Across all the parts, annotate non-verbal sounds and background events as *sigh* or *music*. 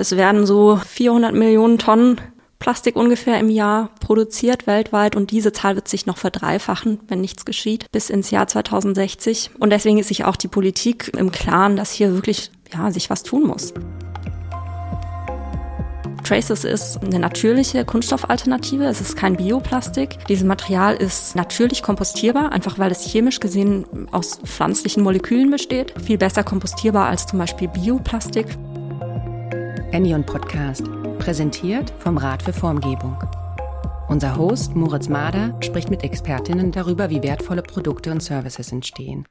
Es werden so 400 Millionen Tonnen Plastik ungefähr im Jahr produziert weltweit und diese Zahl wird sich noch verdreifachen, wenn nichts geschieht, bis ins Jahr 2060. Und deswegen ist sich auch die Politik im Klaren, dass hier wirklich ja, sich was tun muss. Traces ist eine natürliche Kunststoffalternative. Es ist kein Bioplastik. Dieses Material ist natürlich kompostierbar, einfach weil es chemisch gesehen aus pflanzlichen Molekülen besteht. Viel besser kompostierbar als zum Beispiel Bioplastik. Enion Podcast, präsentiert vom Rat für Formgebung. Unser Host Moritz Mader spricht mit Expertinnen darüber, wie wertvolle Produkte und Services entstehen.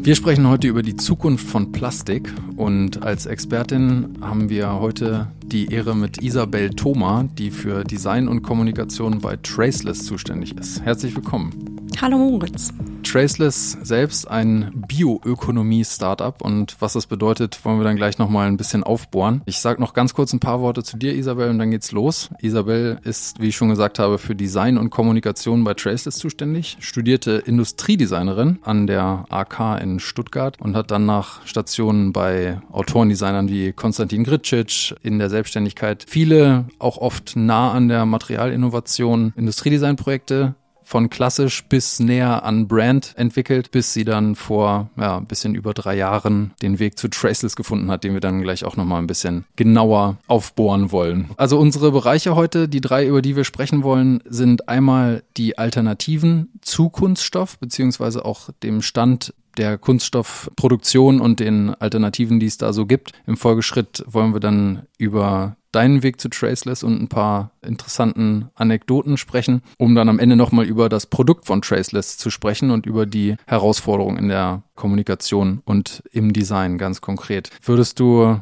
Wir sprechen heute über die Zukunft von Plastik und als Expertin haben wir heute die Ehre mit Isabel Thoma, die für Design und Kommunikation bei Traceless zuständig ist. Herzlich willkommen. Hallo Moritz. Traceless selbst ein Bioökonomie-Startup und was das bedeutet, wollen wir dann gleich nochmal ein bisschen aufbohren. Ich sage noch ganz kurz ein paar Worte zu dir, Isabel, und dann geht's los. Isabel ist, wie ich schon gesagt habe, für Design und Kommunikation bei Traceless zuständig, studierte Industriedesignerin an der AK in Stuttgart und hat dann nach Stationen bei Autorendesignern wie Konstantin Gritschic in der Selbstständigkeit viele, auch oft nah an der Materialinnovation, Industriedesignprojekte von klassisch bis näher an Brand entwickelt, bis sie dann vor ja, ein bisschen über drei Jahren den Weg zu Traceless gefunden hat, den wir dann gleich auch nochmal ein bisschen genauer aufbohren wollen. Also unsere Bereiche heute, die drei, über die wir sprechen wollen, sind einmal die Alternativen zu Kunststoff, beziehungsweise auch dem Stand der Kunststoffproduktion und den Alternativen, die es da so gibt. Im Folgeschritt wollen wir dann über deinen Weg zu Traceless und ein paar interessanten Anekdoten sprechen, um dann am Ende nochmal über das Produkt von Traceless zu sprechen und über die Herausforderungen in der Kommunikation und im Design ganz konkret. Würdest du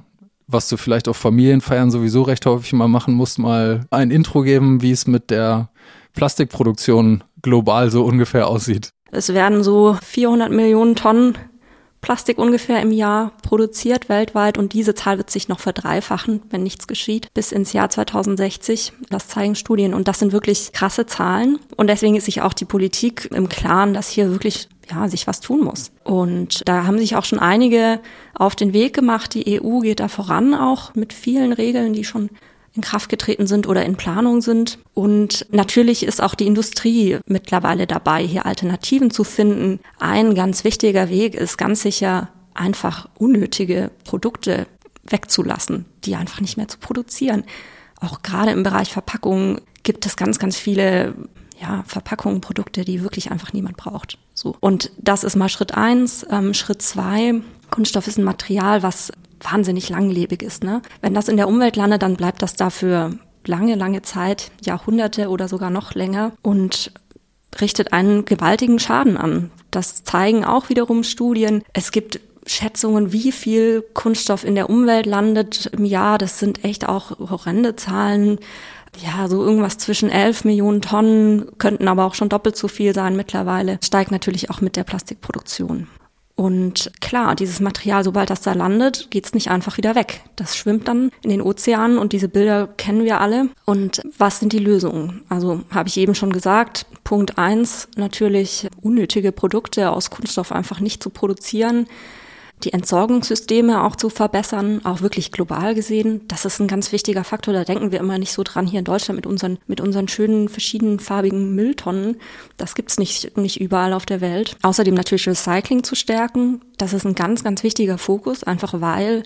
was du vielleicht auf Familienfeiern sowieso recht häufig mal machen musst, mal ein Intro geben, wie es mit der Plastikproduktion global so ungefähr aussieht. Es werden so 400 Millionen Tonnen Plastik ungefähr im Jahr produziert weltweit und diese Zahl wird sich noch verdreifachen, wenn nichts geschieht, bis ins Jahr 2060. Das zeigen Studien und das sind wirklich krasse Zahlen und deswegen ist sich auch die Politik im Klaren, dass hier wirklich ja, sich was tun muss. Und da haben sich auch schon einige auf den Weg gemacht. Die EU geht da voran auch mit vielen Regeln, die schon in Kraft getreten sind oder in Planung sind. Und natürlich ist auch die Industrie mittlerweile dabei, hier Alternativen zu finden. Ein ganz wichtiger Weg ist ganz sicher einfach unnötige Produkte wegzulassen, die einfach nicht mehr zu produzieren. Auch gerade im Bereich Verpackungen gibt es ganz, ganz viele ja, Verpackungen, Produkte, die wirklich einfach niemand braucht. So. Und das ist mal Schritt eins. Ähm, Schritt zwei, Kunststoff ist ein Material, was wahnsinnig langlebig ist. Ne? Wenn das in der Umwelt landet, dann bleibt das dafür lange, lange Zeit, Jahrhunderte oder sogar noch länger und richtet einen gewaltigen Schaden an. Das zeigen auch wiederum Studien. Es gibt Schätzungen, wie viel Kunststoff in der Umwelt landet im Jahr. Das sind echt auch horrende Zahlen. Ja, so irgendwas zwischen 11 Millionen Tonnen, könnten aber auch schon doppelt so viel sein mittlerweile. Steigt natürlich auch mit der Plastikproduktion. Und klar, dieses Material, sobald das da landet, geht's nicht einfach wieder weg. Das schwimmt dann in den Ozeanen und diese Bilder kennen wir alle. Und was sind die Lösungen? Also habe ich eben schon gesagt, Punkt eins natürlich unnötige Produkte aus Kunststoff einfach nicht zu produzieren die Entsorgungssysteme auch zu verbessern, auch wirklich global gesehen. Das ist ein ganz wichtiger Faktor. Da denken wir immer nicht so dran hier in Deutschland mit unseren, mit unseren schönen verschiedenfarbigen Mülltonnen. Das gibt's nicht, nicht überall auf der Welt. Außerdem natürlich Recycling zu stärken. Das ist ein ganz, ganz wichtiger Fokus, einfach weil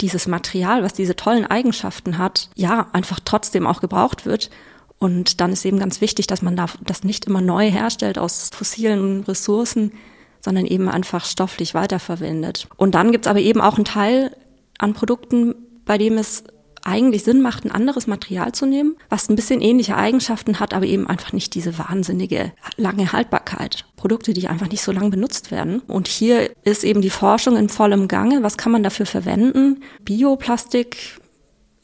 dieses Material, was diese tollen Eigenschaften hat, ja, einfach trotzdem auch gebraucht wird. Und dann ist eben ganz wichtig, dass man das nicht immer neu herstellt aus fossilen Ressourcen, sondern eben einfach stofflich weiterverwendet. Und dann gibt's aber eben auch einen Teil an Produkten, bei dem es eigentlich Sinn macht, ein anderes Material zu nehmen, was ein bisschen ähnliche Eigenschaften hat, aber eben einfach nicht diese wahnsinnige lange Haltbarkeit. Produkte, die einfach nicht so lange benutzt werden. Und hier ist eben die Forschung in vollem Gange. Was kann man dafür verwenden? Bioplastik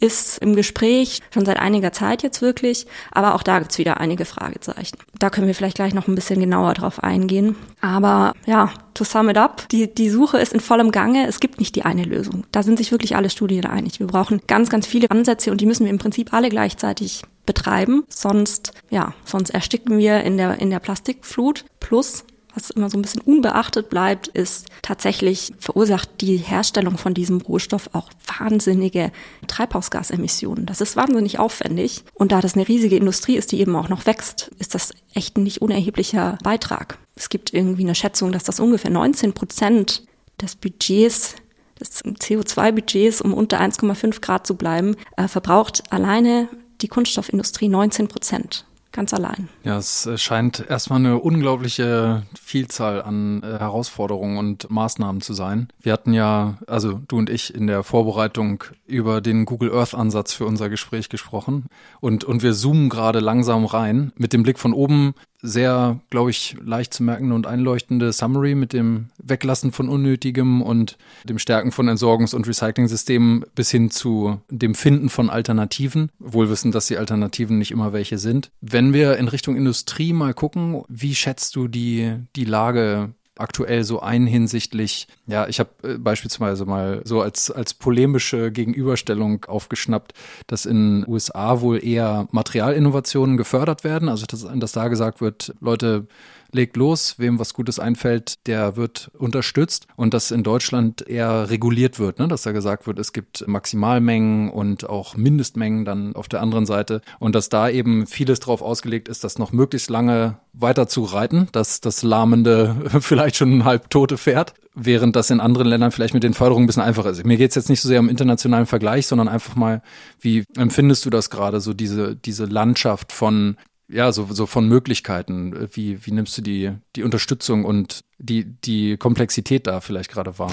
ist im Gespräch, schon seit einiger Zeit jetzt wirklich, aber auch da gibt's wieder einige Fragezeichen. Da können wir vielleicht gleich noch ein bisschen genauer drauf eingehen. Aber ja, to sum it up, die, die Suche ist in vollem Gange. Es gibt nicht die eine Lösung. Da sind sich wirklich alle Studien einig. Wir brauchen ganz, ganz viele Ansätze und die müssen wir im Prinzip alle gleichzeitig betreiben. Sonst, ja, sonst ersticken wir in der, in der Plastikflut. Plus, was immer so ein bisschen unbeachtet bleibt, ist tatsächlich verursacht die Herstellung von diesem Rohstoff auch wahnsinnige Treibhausgasemissionen. Das ist wahnsinnig aufwendig. Und da das eine riesige Industrie ist, die eben auch noch wächst, ist das echt ein nicht unerheblicher Beitrag. Es gibt irgendwie eine Schätzung, dass das ungefähr 19 Prozent des Budgets des CO2-Budgets, um unter 1,5 Grad zu bleiben, äh, verbraucht alleine die Kunststoffindustrie 19 Prozent ganz allein. Ja, es scheint erstmal eine unglaubliche Vielzahl an äh, Herausforderungen und Maßnahmen zu sein. Wir hatten ja, also du und ich in der Vorbereitung über den Google Earth Ansatz für unser Gespräch gesprochen und, und wir zoomen gerade langsam rein. Mit dem Blick von oben sehr, glaube ich, leicht zu merkende und einleuchtende Summary mit dem Weglassen von Unnötigem und dem Stärken von Entsorgungs- und Recycling-Systemen bis hin zu dem Finden von Alternativen, wohl wissen, dass die Alternativen nicht immer welche sind. Wenn wir in Richtung Industrie mal gucken, wie schätzt du die, die Lage aktuell so ein hinsichtlich, ja, ich habe äh, beispielsweise mal so als, als polemische Gegenüberstellung aufgeschnappt, dass in USA wohl eher Materialinnovationen gefördert werden, also dass, dass da gesagt wird, Leute, legt los, wem was Gutes einfällt, der wird unterstützt und dass in Deutschland eher reguliert wird, ne? dass da gesagt wird, es gibt Maximalmengen und auch Mindestmengen dann auf der anderen Seite und dass da eben vieles drauf ausgelegt ist, das noch möglichst lange weiter zu reiten, dass das lahmende, *laughs* vielleicht schon ein halb tote Pferd, während das in anderen Ländern vielleicht mit den Förderungen ein bisschen einfacher ist. Mir geht es jetzt nicht so sehr um internationalen Vergleich, sondern einfach mal, wie empfindest du das gerade, so diese, diese Landschaft von ja, so, so von Möglichkeiten. Wie, wie nimmst du die, die Unterstützung und die, die Komplexität da vielleicht gerade wahr?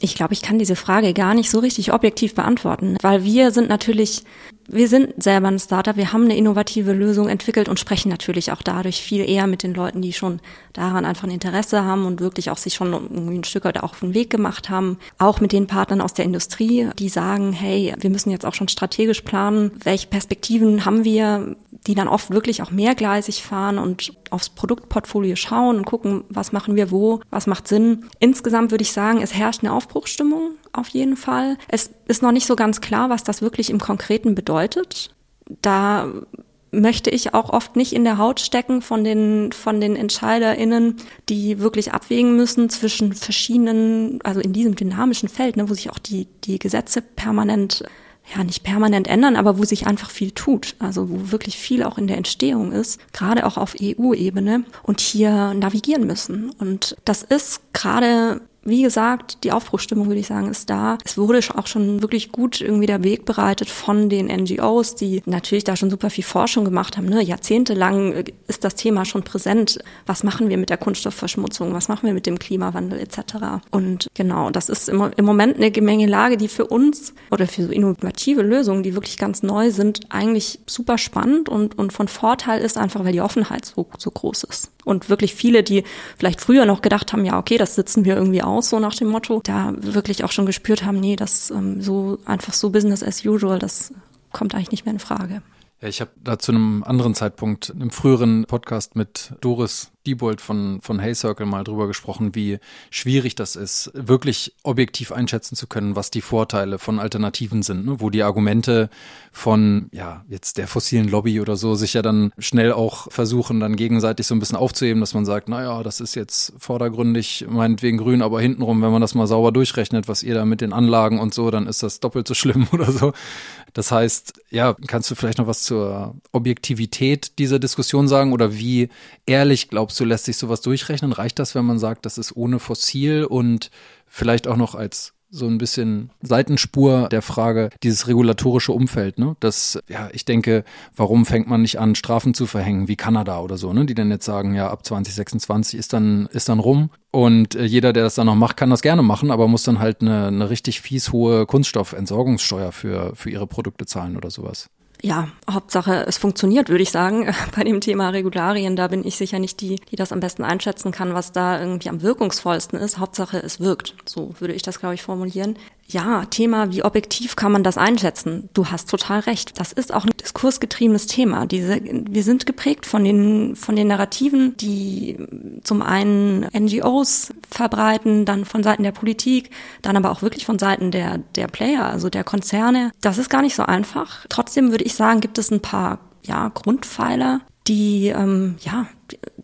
Ich glaube, ich kann diese Frage gar nicht so richtig objektiv beantworten, weil wir sind natürlich, wir sind selber ein Startup, wir haben eine innovative Lösung entwickelt und sprechen natürlich auch dadurch viel eher mit den Leuten, die schon daran einfach ein Interesse haben und wirklich auch sich schon ein Stück weit auch auf den Weg gemacht haben. Auch mit den Partnern aus der Industrie, die sagen, hey, wir müssen jetzt auch schon strategisch planen, welche Perspektiven haben wir, die dann oft wirklich auch mehrgleisig fahren und aufs Produktportfolio schauen und gucken, was machen wir wo, was macht Sinn. Insgesamt würde ich sagen, es herrscht eine Aufbruchsstimmung auf jeden Fall. Es ist noch nicht so ganz klar, was das wirklich im Konkreten bedeutet. Da möchte ich auch oft nicht in der Haut stecken von den, von den EntscheiderInnen, die wirklich abwägen müssen zwischen verschiedenen, also in diesem dynamischen Feld, ne, wo sich auch die, die Gesetze permanent ja nicht permanent ändern, aber wo sich einfach viel tut, also wo wirklich viel auch in der Entstehung ist, gerade auch auf EU-Ebene und hier navigieren müssen. Und das ist gerade wie gesagt, die Aufbruchstimmung, würde ich sagen, ist da. Es wurde auch schon wirklich gut irgendwie der Weg bereitet von den NGOs, die natürlich da schon super viel Forschung gemacht haben. Ne? Jahrzehntelang äh, ist das Thema schon präsent. Was machen wir mit der Kunststoffverschmutzung? Was machen wir mit dem Klimawandel etc.? Und genau, das ist im, im Moment eine Gemengelage, die für uns oder für so innovative Lösungen, die wirklich ganz neu sind, eigentlich super spannend und, und von Vorteil ist einfach, weil die Offenheit so, so groß ist. Und wirklich viele, die vielleicht früher noch gedacht haben, ja, okay, das sitzen wir irgendwie aus, so nach dem Motto, da wirklich auch schon gespürt haben, nee, das ähm, so einfach so Business as usual, das kommt eigentlich nicht mehr in Frage. Ja, ich habe da zu einem anderen Zeitpunkt, einem früheren Podcast mit Doris Diebold von, von Hey Circle mal drüber gesprochen, wie schwierig das ist, wirklich objektiv einschätzen zu können, was die Vorteile von Alternativen sind, ne? wo die Argumente von, ja, jetzt der fossilen Lobby oder so sich ja dann schnell auch versuchen, dann gegenseitig so ein bisschen aufzuheben, dass man sagt, naja, das ist jetzt vordergründig meinetwegen grün, aber hintenrum, wenn man das mal sauber durchrechnet, was ihr da mit den Anlagen und so, dann ist das doppelt so schlimm *laughs* oder so. Das heißt, ja, kannst du vielleicht noch was zur Objektivität dieser Diskussion sagen oder wie ehrlich glaubst du, lässt sich sowas durchrechnen? Reicht das, wenn man sagt, das ist ohne Fossil und vielleicht auch noch als so ein bisschen Seitenspur der Frage, dieses regulatorische Umfeld, ne? Das, ja, ich denke, warum fängt man nicht an, Strafen zu verhängen, wie Kanada oder so, ne? Die dann jetzt sagen, ja, ab 2026 ist dann, ist dann rum. Und äh, jeder, der das dann noch macht, kann das gerne machen, aber muss dann halt eine, eine richtig fies hohe Kunststoffentsorgungssteuer für, für ihre Produkte zahlen oder sowas ja, Hauptsache es funktioniert, würde ich sagen. *laughs* Bei dem Thema Regularien, da bin ich sicher nicht die, die das am besten einschätzen kann, was da irgendwie am wirkungsvollsten ist. Hauptsache es wirkt. So würde ich das, glaube ich, formulieren. Ja, Thema, wie objektiv kann man das einschätzen? Du hast total recht. Das ist auch ein diskursgetriebenes Thema. Diese, wir sind geprägt von den, von den Narrativen, die zum einen NGOs verbreiten, dann von Seiten der Politik, dann aber auch wirklich von Seiten der, der Player, also der Konzerne. Das ist gar nicht so einfach. Trotzdem würde ich sagen, gibt es ein paar, ja, Grundpfeiler, die, ähm, ja,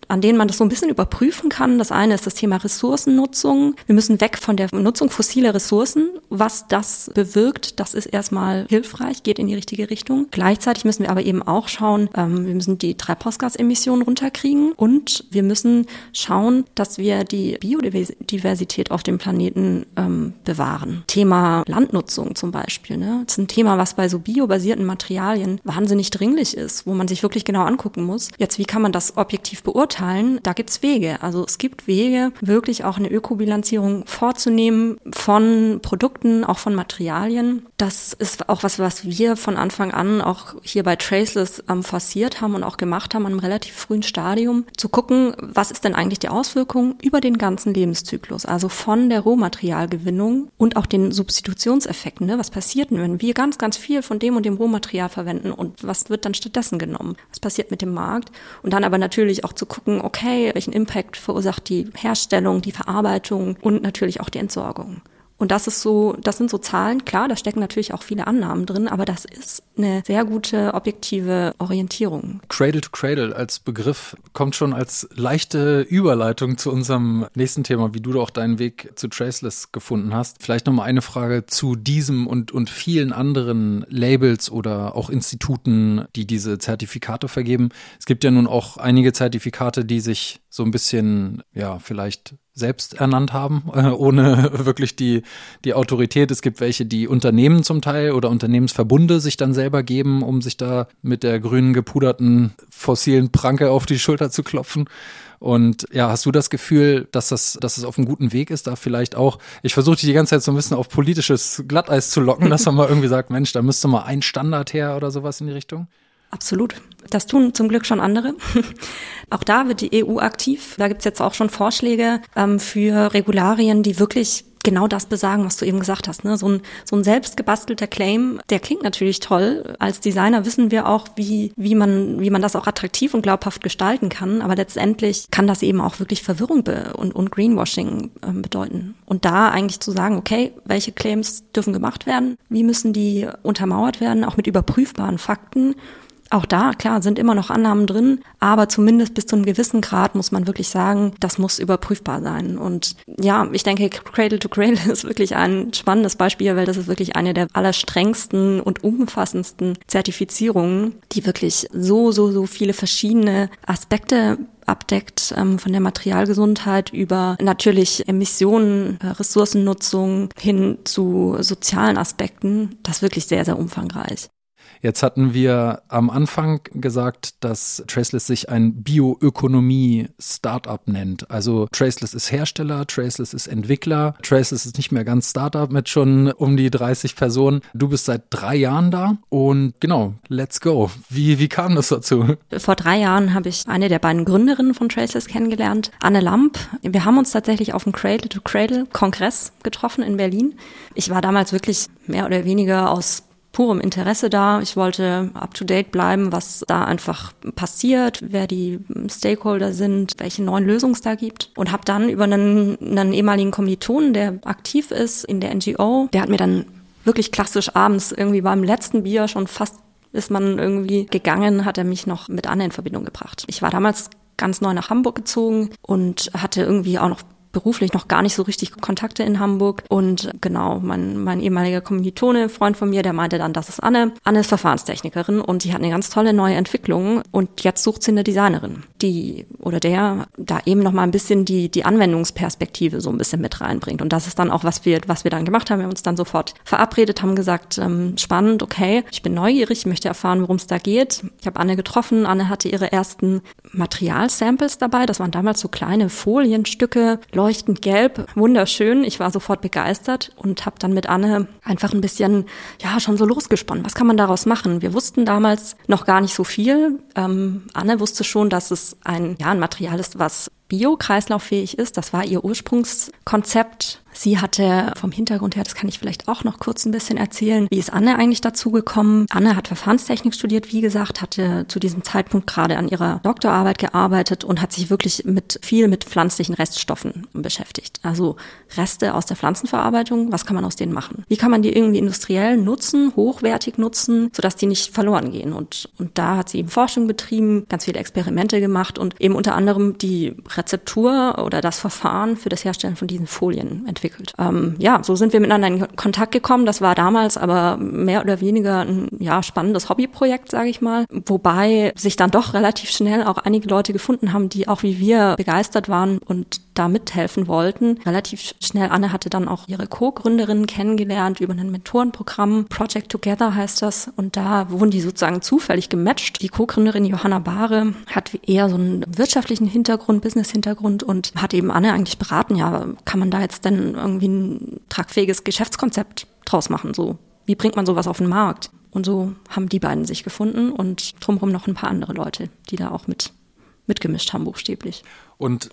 an denen man das so ein bisschen überprüfen kann. Das eine ist das Thema Ressourcennutzung. Wir müssen weg von der Nutzung fossiler Ressourcen. Was das bewirkt, das ist erstmal hilfreich, geht in die richtige Richtung. Gleichzeitig müssen wir aber eben auch schauen, ähm, wir müssen die Treibhausgasemissionen runterkriegen und wir müssen schauen, dass wir die Biodiversität auf dem Planeten ähm, bewahren. Thema Landnutzung zum Beispiel. Ne? Das ist ein Thema, was bei so biobasierten Materialien wahnsinnig dringlich ist, wo man sich wirklich genau angucken muss. Jetzt, wie kann man das objektiv beurteilen? Da gibt's Wege. Also es gibt Wege, wirklich auch eine Ökobilanzierung vorzunehmen von Produkten, auch von Materialien. Das ist auch was, was wir von Anfang an auch hier bei Traceless ähm, forciert haben und auch gemacht haben, an einem relativ frühen Stadium, zu gucken, was ist denn eigentlich die Auswirkung über den ganzen Lebenszyklus, also von der Rohmaterialgewinnung und auch den Substitutionseffekten. Ne? Was passiert denn, wenn wir ganz, ganz viel von dem und dem Rohmaterial verwenden und was wird dann stattdessen genommen? Was passiert mit dem Markt? Und dann aber natürlich auch zu gucken, okay, welchen Impact verursacht die Herstellung, die Verarbeitung und natürlich auch die Entsorgung. Und das ist so, das sind so Zahlen, klar, da stecken natürlich auch viele Annahmen drin, aber das ist eine sehr gute objektive Orientierung. Cradle to Cradle als Begriff kommt schon als leichte Überleitung zu unserem nächsten Thema, wie du auch deinen Weg zu Traceless gefunden hast. Vielleicht nochmal eine Frage zu diesem und, und vielen anderen Labels oder auch Instituten, die diese Zertifikate vergeben. Es gibt ja nun auch einige Zertifikate, die sich so ein bisschen, ja, vielleicht selbst ernannt haben, *laughs* äh, ohne wirklich die, die Autorität. Es gibt welche, die Unternehmen zum Teil oder Unternehmensverbunde sich dann selber geben, um sich da mit der grünen gepuderten fossilen Pranke auf die Schulter zu klopfen. Und ja, hast du das Gefühl, dass das, dass es auf einem guten Weg ist, da vielleicht auch, ich versuche dich die ganze Zeit so ein bisschen auf politisches Glatteis zu locken, dass man mal irgendwie sagt, Mensch, da müsste mal ein Standard her oder sowas in die Richtung? Absolut. Das tun zum Glück schon andere. *laughs* auch da wird die EU aktiv. Da gibt's jetzt auch schon Vorschläge ähm, für Regularien, die wirklich genau das besagen, was du eben gesagt hast. Ne? So, ein, so ein selbstgebastelter Claim, der klingt natürlich toll. Als Designer wissen wir auch, wie, wie, man, wie man das auch attraktiv und glaubhaft gestalten kann. Aber letztendlich kann das eben auch wirklich Verwirrung und, und Greenwashing äh, bedeuten. Und da eigentlich zu sagen, okay, welche Claims dürfen gemacht werden? Wie müssen die untermauert werden? Auch mit überprüfbaren Fakten auch da, klar, sind immer noch Annahmen drin, aber zumindest bis zu einem gewissen Grad muss man wirklich sagen, das muss überprüfbar sein. Und ja, ich denke, Cradle to Cradle *laughs* ist wirklich ein spannendes Beispiel, weil das ist wirklich eine der allerstrengsten und umfassendsten Zertifizierungen, die wirklich so, so, so viele verschiedene Aspekte abdeckt, ähm, von der Materialgesundheit über natürlich Emissionen, äh, Ressourcennutzung hin zu sozialen Aspekten. Das ist wirklich sehr, sehr umfangreich. Jetzt hatten wir am Anfang gesagt, dass Traceless sich ein Bioökonomie-Startup nennt. Also Traceless ist Hersteller, Traceless ist Entwickler, Traceless ist nicht mehr ganz Startup mit schon um die 30 Personen. Du bist seit drei Jahren da und genau, let's go. Wie, wie kam das dazu? Vor drei Jahren habe ich eine der beiden Gründerinnen von Traceless kennengelernt, Anne Lamp. Wir haben uns tatsächlich auf dem Cradle-to-Cradle-Kongress getroffen in Berlin. Ich war damals wirklich mehr oder weniger aus purem Interesse da. Ich wollte up-to-date bleiben, was da einfach passiert, wer die Stakeholder sind, welche neuen Lösungen es da gibt. Und habe dann über einen, einen ehemaligen Kommilitonen, der aktiv ist in der NGO, der hat mir dann wirklich klassisch abends irgendwie beim letzten Bier schon fast ist man irgendwie gegangen, hat er mich noch mit Anne in Verbindung gebracht. Ich war damals ganz neu nach Hamburg gezogen und hatte irgendwie auch noch beruflich noch gar nicht so richtig Kontakte in Hamburg. Und genau, mein, mein ehemaliger Kommilitone, Freund von mir, der meinte dann, das ist Anne. Anne ist Verfahrenstechnikerin und die hat eine ganz tolle neue Entwicklung und jetzt sucht sie eine Designerin, die oder der da eben noch mal ein bisschen die, die Anwendungsperspektive so ein bisschen mit reinbringt. Und das ist dann auch, was wir, was wir dann gemacht haben. Wir haben uns dann sofort verabredet, haben gesagt, ähm, spannend, okay, ich bin neugierig, möchte erfahren, worum es da geht. Ich habe Anne getroffen. Anne hatte ihre ersten Materialsamples dabei. Das waren damals so kleine Folienstücke, leuchtend gelb, wunderschön. Ich war sofort begeistert und habe dann mit Anne einfach ein bisschen, ja, schon so losgesponnen. Was kann man daraus machen? Wir wussten damals noch gar nicht so viel. Ähm, Anne wusste schon, dass es ein, ja, ein Material ist, was bio-kreislauffähig ist. Das war ihr Ursprungskonzept. Sie hatte vom Hintergrund her, das kann ich vielleicht auch noch kurz ein bisschen erzählen, wie ist Anne eigentlich dazu gekommen? Anne hat Verfahrenstechnik studiert, wie gesagt, hatte zu diesem Zeitpunkt gerade an ihrer Doktorarbeit gearbeitet und hat sich wirklich mit viel mit pflanzlichen Reststoffen beschäftigt. Also Reste aus der Pflanzenverarbeitung, was kann man aus denen machen? Wie kann man die irgendwie industriell nutzen, hochwertig nutzen, sodass die nicht verloren gehen? Und, und da hat sie eben Forschung betrieben, ganz viele Experimente gemacht und eben unter anderem die Rezeptur oder das Verfahren für das Herstellen von diesen Folien entwickelt. Ähm, ja, so sind wir miteinander in Kontakt gekommen. Das war damals aber mehr oder weniger ein ja, spannendes Hobbyprojekt, sage ich mal. Wobei sich dann doch relativ schnell auch einige Leute gefunden haben, die auch wie wir begeistert waren und da mithelfen wollten. Relativ schnell, Anne hatte dann auch ihre Co-Gründerinnen kennengelernt über ein Mentorenprogramm. Project Together heißt das. Und da wurden die sozusagen zufällig gematcht. Die Co-Gründerin Johanna Bahre hat eher so einen wirtschaftlichen Hintergrund, Business-Hintergrund und hat eben Anne eigentlich beraten, ja, kann man da jetzt denn irgendwie ein tragfähiges Geschäftskonzept draus machen? So, wie bringt man sowas auf den Markt? Und so haben die beiden sich gefunden und drumherum noch ein paar andere Leute, die da auch mit mitgemischt haben, buchstäblich. Und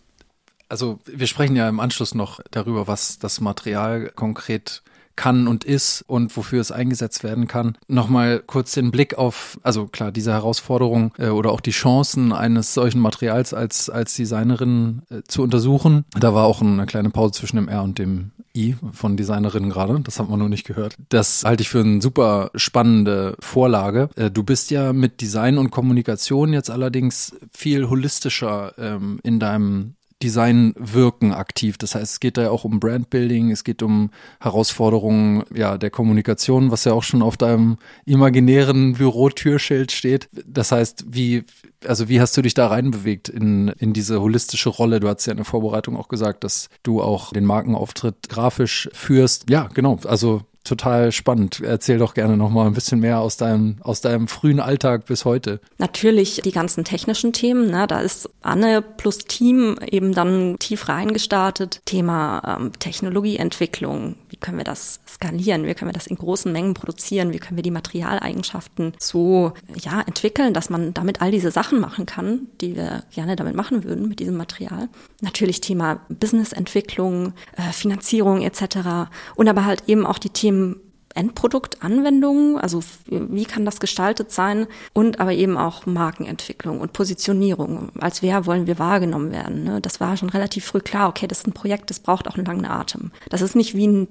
also wir sprechen ja im Anschluss noch darüber, was das Material konkret kann und ist und wofür es eingesetzt werden kann. Nochmal kurz den Blick auf, also klar, diese Herausforderung äh, oder auch die Chancen eines solchen Materials als, als Designerin äh, zu untersuchen. Da war auch eine kleine Pause zwischen dem R und dem I von Designerin gerade. Das hat man nur nicht gehört. Das halte ich für eine super spannende Vorlage. Äh, du bist ja mit Design und Kommunikation jetzt allerdings viel holistischer ähm, in deinem Design wirken aktiv. Das heißt, es geht da ja auch um Brandbuilding, es geht um Herausforderungen ja, der Kommunikation, was ja auch schon auf deinem imaginären Bürotürschild steht. Das heißt, wie, also wie hast du dich da reinbewegt in, in diese holistische Rolle? Du hast ja in der Vorbereitung auch gesagt, dass du auch den Markenauftritt grafisch führst. Ja, genau. Also total spannend. Erzähl doch gerne noch mal ein bisschen mehr aus deinem, aus deinem frühen Alltag bis heute. Natürlich die ganzen technischen Themen. Ne? Da ist Anne plus Team eben dann tief reingestartet. Thema ähm, Technologieentwicklung. Wie können wir das skalieren? Wie können wir das in großen Mengen produzieren? Wie können wir die Materialeigenschaften so ja, entwickeln, dass man damit all diese Sachen machen kann, die wir gerne damit machen würden mit diesem Material? Natürlich Thema Businessentwicklung, äh, Finanzierung etc. Und aber halt eben auch die Themen Themen Endproduktanwendungen, also wie kann das gestaltet sein und aber eben auch Markenentwicklung und Positionierung. Als wer wollen wir wahrgenommen werden? Ne? Das war schon relativ früh klar, okay, das ist ein Projekt, das braucht auch einen langen Atem. Das ist nicht wie ein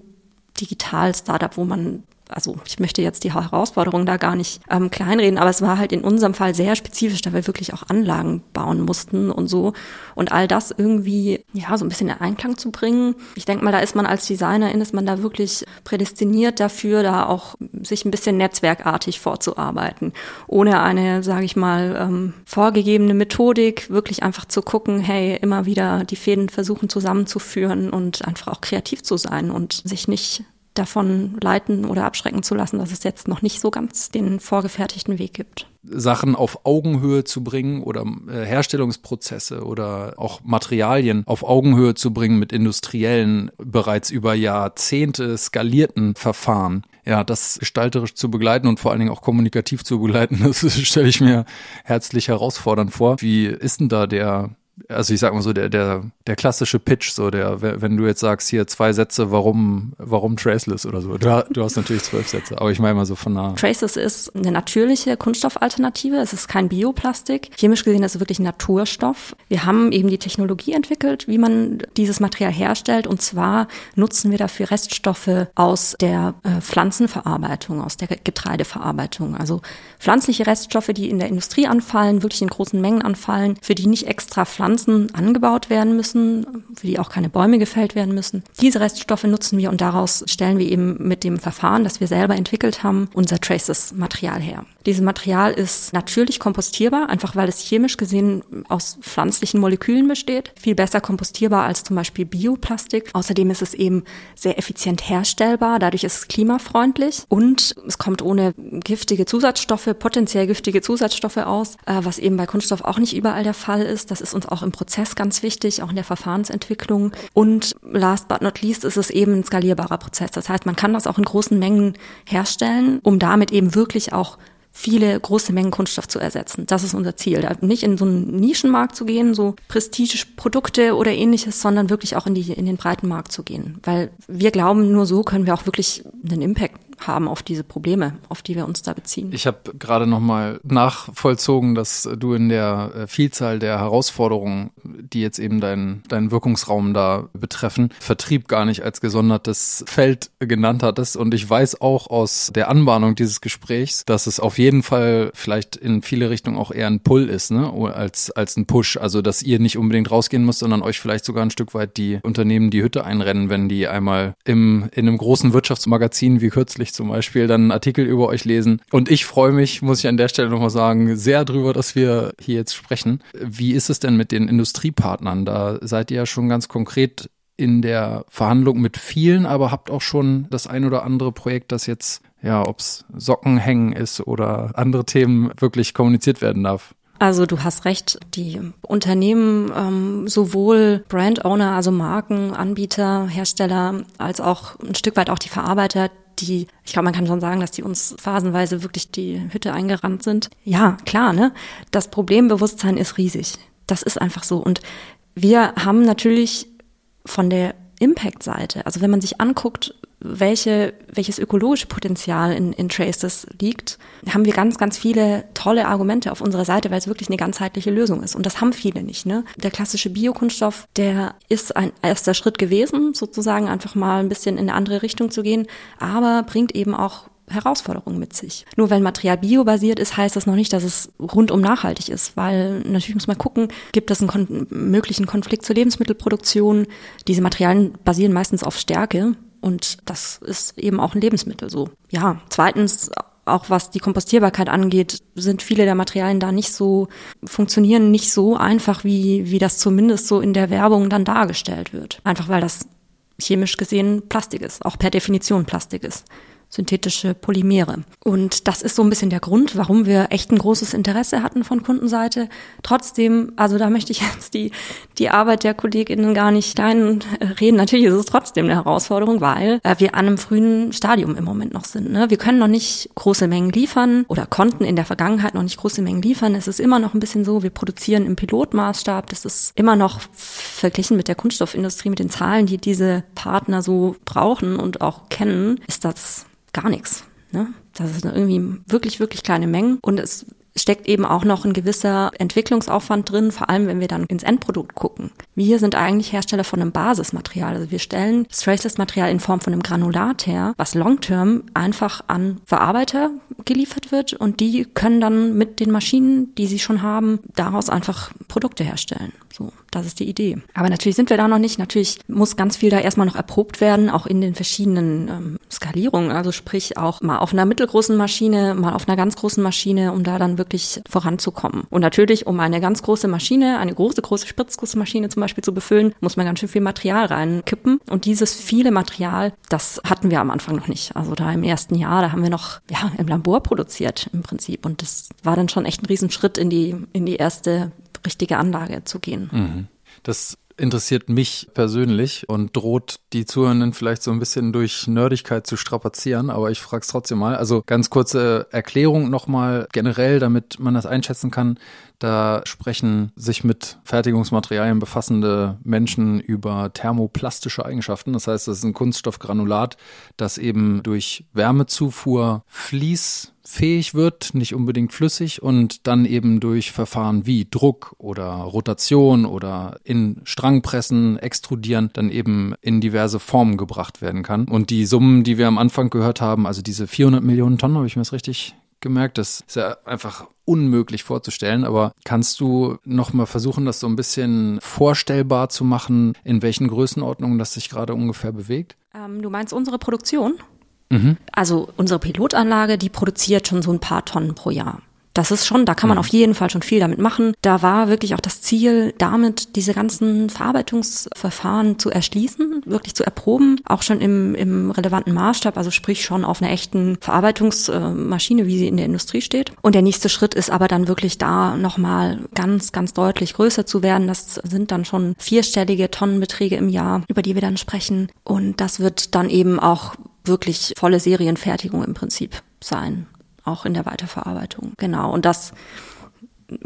Digital-Startup, wo man also ich möchte jetzt die Herausforderung da gar nicht ähm, kleinreden, aber es war halt in unserem Fall sehr spezifisch, da wir wirklich auch Anlagen bauen mussten und so. Und all das irgendwie, ja, so ein bisschen in Einklang zu bringen. Ich denke mal, da ist man als Designerin, ist man da wirklich prädestiniert dafür, da auch sich ein bisschen netzwerkartig vorzuarbeiten. Ohne eine, sage ich mal, ähm, vorgegebene Methodik, wirklich einfach zu gucken, hey, immer wieder die Fäden versuchen zusammenzuführen und einfach auch kreativ zu sein und sich nicht davon leiten oder abschrecken zu lassen, dass es jetzt noch nicht so ganz den vorgefertigten Weg gibt. Sachen auf Augenhöhe zu bringen oder äh, Herstellungsprozesse oder auch Materialien auf Augenhöhe zu bringen mit industriellen, bereits über Jahrzehnte skalierten Verfahren. Ja, das gestalterisch zu begleiten und vor allen Dingen auch kommunikativ zu begleiten, *laughs* das stelle ich mir herzlich herausfordernd vor. Wie ist denn da der also ich sag mal so, der, der, der klassische Pitch, so der, wenn du jetzt sagst, hier zwei Sätze, warum, warum Traceless oder so. Du, du hast natürlich zwölf Sätze, aber ich meine mal so von nah. Traceless ist eine natürliche Kunststoffalternative. Es ist kein Bioplastik. Chemisch gesehen ist es wirklich Naturstoff. Wir haben eben die Technologie entwickelt, wie man dieses Material herstellt. Und zwar nutzen wir dafür Reststoffe aus der äh, Pflanzenverarbeitung, aus der Getreideverarbeitung. Also pflanzliche Reststoffe, die in der Industrie anfallen, wirklich in großen Mengen anfallen, für die nicht extra Pflanzen Pflanzen angebaut werden müssen, für die auch keine Bäume gefällt werden müssen. Diese Reststoffe nutzen wir und daraus stellen wir eben mit dem Verfahren, das wir selber entwickelt haben, unser Traces-Material her. Dieses Material ist natürlich kompostierbar, einfach weil es chemisch gesehen aus pflanzlichen Molekülen besteht. Viel besser kompostierbar als zum Beispiel Bioplastik. Außerdem ist es eben sehr effizient herstellbar, dadurch ist es klimafreundlich und es kommt ohne giftige Zusatzstoffe, potenziell giftige Zusatzstoffe aus, äh, was eben bei Kunststoff auch nicht überall der Fall ist. Das ist uns auch auch im Prozess ganz wichtig, auch in der Verfahrensentwicklung. Und last but not least ist es eben ein skalierbarer Prozess. Das heißt, man kann das auch in großen Mengen herstellen, um damit eben wirklich auch viele große Mengen Kunststoff zu ersetzen. Das ist unser Ziel. Da nicht in so einen Nischenmarkt zu gehen, so Prestige-Produkte oder ähnliches, sondern wirklich auch in, die, in den breiten Markt zu gehen. Weil wir glauben, nur so können wir auch wirklich einen Impact haben auf diese Probleme, auf die wir uns da beziehen. Ich habe gerade noch mal nachvollzogen, dass du in der äh, Vielzahl der Herausforderungen, die jetzt eben deinen deinen Wirkungsraum da betreffen, Vertrieb gar nicht als gesondertes Feld genannt hattest. Und ich weiß auch aus der Anbahnung dieses Gesprächs, dass es auf jeden Fall vielleicht in viele Richtungen auch eher ein Pull ist, ne, als als ein Push. Also dass ihr nicht unbedingt rausgehen müsst, sondern euch vielleicht sogar ein Stück weit die Unternehmen die Hütte einrennen, wenn die einmal im in einem großen Wirtschaftsmagazin wie kürzlich ich zum Beispiel dann einen Artikel über euch lesen. Und ich freue mich, muss ich an der Stelle nochmal sagen, sehr drüber, dass wir hier jetzt sprechen. Wie ist es denn mit den Industriepartnern? Da seid ihr ja schon ganz konkret in der Verhandlung mit vielen, aber habt auch schon das ein oder andere Projekt, das jetzt, ja, ob's Socken hängen ist oder andere Themen wirklich kommuniziert werden darf. Also du hast recht, die Unternehmen, ähm, sowohl Brand Owner, also Marken, Anbieter, Hersteller, als auch ein Stück weit auch die Verarbeiter, die, ich glaube, man kann schon sagen, dass die uns phasenweise wirklich die Hütte eingerannt sind. Ja, klar, ne? Das Problembewusstsein ist riesig. Das ist einfach so. Und wir haben natürlich von der Impact-Seite, also wenn man sich anguckt, welche, welches ökologische Potenzial in, in Traces liegt, haben wir ganz, ganz viele tolle Argumente auf unserer Seite, weil es wirklich eine ganzheitliche Lösung ist. Und das haben viele nicht. Ne? Der klassische Biokunststoff, der ist ein erster Schritt gewesen, sozusagen einfach mal ein bisschen in eine andere Richtung zu gehen, aber bringt eben auch Herausforderungen mit sich. Nur wenn Material biobasiert ist, heißt das noch nicht, dass es rundum nachhaltig ist, weil natürlich muss man gucken, gibt es einen kon möglichen Konflikt zur Lebensmittelproduktion. Diese Materialien basieren meistens auf Stärke und das ist eben auch ein Lebensmittel so. Ja, zweitens auch was die Kompostierbarkeit angeht, sind viele der Materialien da nicht so, funktionieren nicht so einfach, wie, wie das zumindest so in der Werbung dann dargestellt wird. Einfach weil das chemisch gesehen Plastik ist, auch per Definition Plastik ist synthetische Polymere. Und das ist so ein bisschen der Grund, warum wir echt ein großes Interesse hatten von Kundenseite. Trotzdem, also da möchte ich jetzt die, die Arbeit der KollegInnen gar nicht klein reden. Natürlich ist es trotzdem eine Herausforderung, weil äh, wir an einem frühen Stadium im Moment noch sind. Ne? Wir können noch nicht große Mengen liefern oder konnten in der Vergangenheit noch nicht große Mengen liefern. Es ist immer noch ein bisschen so, wir produzieren im Pilotmaßstab. Das ist immer noch verglichen mit der Kunststoffindustrie, mit den Zahlen, die diese Partner so brauchen und auch kennen, ist das gar nichts. Ne? Das sind irgendwie wirklich, wirklich kleine Mengen. Und es steckt eben auch noch ein gewisser Entwicklungsaufwand drin, vor allem wenn wir dann ins Endprodukt gucken. Wir sind eigentlich Hersteller von einem Basismaterial. Also wir stellen das Traceless-Material in Form von einem Granulat her, was long-term einfach an Verarbeiter geliefert wird und die können dann mit den Maschinen, die sie schon haben, daraus einfach Produkte herstellen. So, das ist die Idee. Aber natürlich sind wir da noch nicht. Natürlich muss ganz viel da erstmal noch erprobt werden, auch in den verschiedenen ähm, Skalierungen. Also sprich auch mal auf einer mittelgroßen Maschine, mal auf einer ganz großen Maschine, um da dann wirklich voranzukommen. Und natürlich, um eine ganz große Maschine, eine große, große Spritzgussmaschine zum Beispiel zu befüllen, muss man ganz schön viel Material reinkippen. Und dieses viele Material, das hatten wir am Anfang noch nicht. Also da im ersten Jahr, da haben wir noch ja im Labor produziert im Prinzip. Und das war dann schon echt ein Riesenschritt in die in die erste richtige Anlage zu gehen. Mhm. Das interessiert mich persönlich und droht die Zuhörenden vielleicht so ein bisschen durch Nerdigkeit zu strapazieren, aber ich frage es trotzdem mal. Also ganz kurze Erklärung nochmal generell, damit man das einschätzen kann. Da sprechen sich mit Fertigungsmaterialien befassende Menschen über thermoplastische Eigenschaften. Das heißt, das ist ein Kunststoffgranulat, das eben durch Wärmezufuhr fließfähig wird, nicht unbedingt flüssig und dann eben durch Verfahren wie Druck oder Rotation oder in Strangpressen, Extrudieren dann eben in diverse Formen gebracht werden kann. Und die Summen, die wir am Anfang gehört haben, also diese 400 Millionen Tonnen, habe ich mir das richtig gemerkt. Das ist ja einfach unmöglich vorzustellen. Aber kannst du noch mal versuchen, das so ein bisschen vorstellbar zu machen, in welchen Größenordnungen das sich gerade ungefähr bewegt? Ähm, du meinst unsere Produktion? Mhm. Also unsere Pilotanlage, die produziert schon so ein paar Tonnen pro Jahr. Das ist schon, da kann man mhm. auf jeden Fall schon viel damit machen. Da war wirklich auch das Ziel, damit diese ganzen Verarbeitungsverfahren zu erschließen, wirklich zu erproben, auch schon im, im relevanten Maßstab, also sprich schon auf einer echten Verarbeitungsmaschine, wie sie in der Industrie steht. Und der nächste Schritt ist aber dann wirklich da nochmal ganz, ganz deutlich größer zu werden. Das sind dann schon vierstellige Tonnenbeträge im Jahr, über die wir dann sprechen. Und das wird dann eben auch wirklich volle Serienfertigung im Prinzip sein auch in der Weiterverarbeitung. Genau. Und das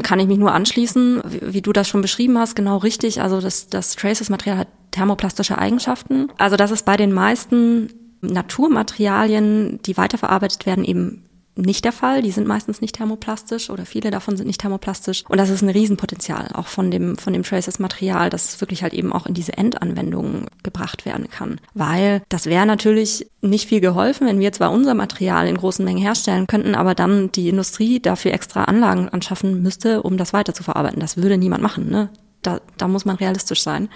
kann ich mich nur anschließen, wie, wie, du das schon beschrieben hast, genau richtig. Also das, das Traces-Material hat thermoplastische Eigenschaften. Also das ist bei den meisten Naturmaterialien, die weiterverarbeitet werden, eben nicht der Fall. Die sind meistens nicht thermoplastisch oder viele davon sind nicht thermoplastisch. Und das ist ein Riesenpotenzial auch von dem, von dem Traces-Material, das wirklich halt eben auch in diese Endanwendungen gebracht werden kann. Weil das wäre natürlich nicht viel geholfen, wenn wir zwar unser Material in großen Mengen herstellen könnten, aber dann die Industrie dafür extra Anlagen anschaffen müsste, um das weiter zu verarbeiten. Das würde niemand machen. Ne? Da, da muss man realistisch sein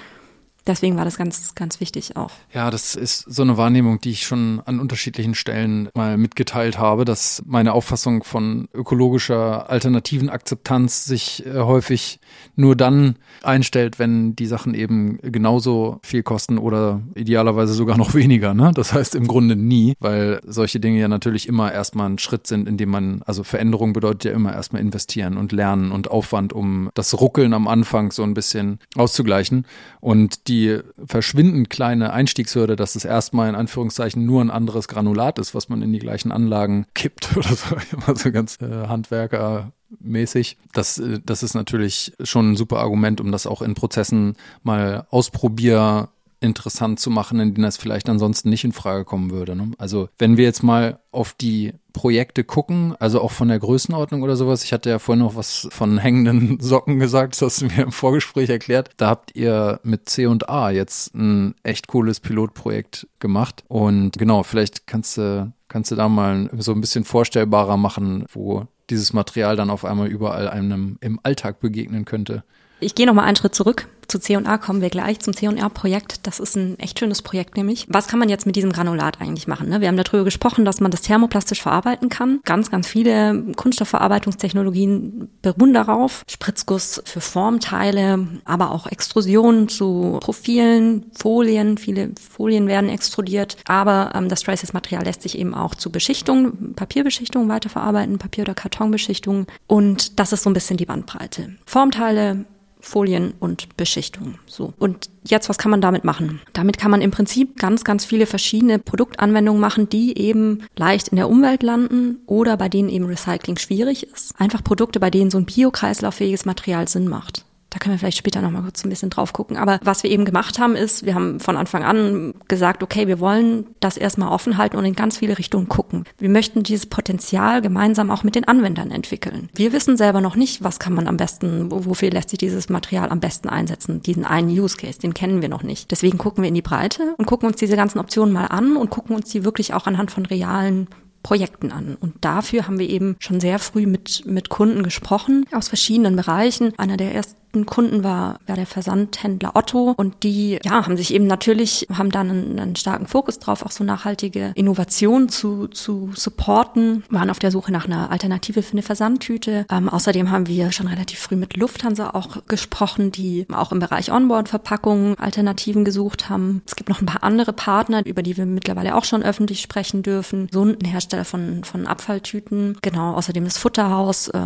deswegen war das ganz, ganz wichtig auch. Ja, das ist so eine Wahrnehmung, die ich schon an unterschiedlichen Stellen mal mitgeteilt habe, dass meine Auffassung von ökologischer alternativen Akzeptanz sich äh, häufig nur dann einstellt, wenn die Sachen eben genauso viel kosten oder idealerweise sogar noch *laughs* weniger. Ne? Das heißt im Grunde nie, weil solche Dinge ja natürlich immer erstmal ein Schritt sind, in dem man, also Veränderung bedeutet ja immer erstmal investieren und lernen und Aufwand, um das Ruckeln am Anfang so ein bisschen auszugleichen. Und die die verschwindend kleine Einstiegshürde, dass es erstmal in Anführungszeichen nur ein anderes Granulat ist, was man in die gleichen Anlagen kippt *laughs* oder so, immer so ganz äh, Handwerkermäßig. Das, äh, das ist natürlich schon ein super Argument, um das auch in Prozessen mal ausprobier interessant zu machen, in denen das vielleicht ansonsten nicht in Frage kommen würde. Ne? Also wenn wir jetzt mal auf die Projekte gucken, also auch von der Größenordnung oder sowas. Ich hatte ja vorhin noch was von hängenden *laughs* Socken gesagt, das hast du mir im Vorgespräch erklärt. Da habt ihr mit C und A jetzt ein echt cooles Pilotprojekt gemacht. Und genau, vielleicht kannst du, kannst du da mal so ein bisschen vorstellbarer machen, wo dieses Material dann auf einmal überall einem im Alltag begegnen könnte. Ich gehe noch mal einen Schritt zurück. Zu C&A kommen wir gleich, zum C&R-Projekt. Das ist ein echt schönes Projekt nämlich. Was kann man jetzt mit diesem Granulat eigentlich machen? Ne? Wir haben darüber gesprochen, dass man das thermoplastisch verarbeiten kann. Ganz, ganz viele Kunststoffverarbeitungstechnologien beruhen darauf. Spritzguss für Formteile, aber auch Extrusion zu Profilen, Folien. Viele Folien werden extrudiert. Aber ähm, das Traces-Material lässt sich eben auch zu Beschichtung, Papierbeschichtung weiterverarbeiten, Papier- oder Kartonbeschichtung. Und das ist so ein bisschen die Bandbreite. Formteile, Folien und Beschichtung. So. Und jetzt, was kann man damit machen? Damit kann man im Prinzip ganz, ganz viele verschiedene Produktanwendungen machen, die eben leicht in der Umwelt landen oder bei denen eben Recycling schwierig ist. Einfach Produkte, bei denen so ein biokreislauffähiges Material Sinn macht. Da können wir vielleicht später nochmal kurz ein bisschen drauf gucken. Aber was wir eben gemacht haben, ist, wir haben von Anfang an gesagt, okay, wir wollen das erstmal offen halten und in ganz viele Richtungen gucken. Wir möchten dieses Potenzial gemeinsam auch mit den Anwendern entwickeln. Wir wissen selber noch nicht, was kann man am besten, wofür lässt sich dieses Material am besten einsetzen. Diesen einen Use Case, den kennen wir noch nicht. Deswegen gucken wir in die Breite und gucken uns diese ganzen Optionen mal an und gucken uns die wirklich auch anhand von realen Projekten an. Und dafür haben wir eben schon sehr früh mit, mit Kunden gesprochen aus verschiedenen Bereichen. Einer der ersten ersten Kunden war, war der Versandhändler Otto und die ja, haben sich eben natürlich, haben dann einen, einen starken Fokus drauf, auch so nachhaltige Innovationen zu, zu supporten, waren auf der Suche nach einer Alternative für eine Versandtüte. Ähm, außerdem haben wir schon relativ früh mit Lufthansa auch gesprochen, die auch im Bereich Onboard-Verpackungen Alternativen gesucht haben. Es gibt noch ein paar andere Partner, über die wir mittlerweile auch schon öffentlich sprechen dürfen. So ein Hersteller von, von Abfalltüten. Genau, außerdem das Futterhaus, äh,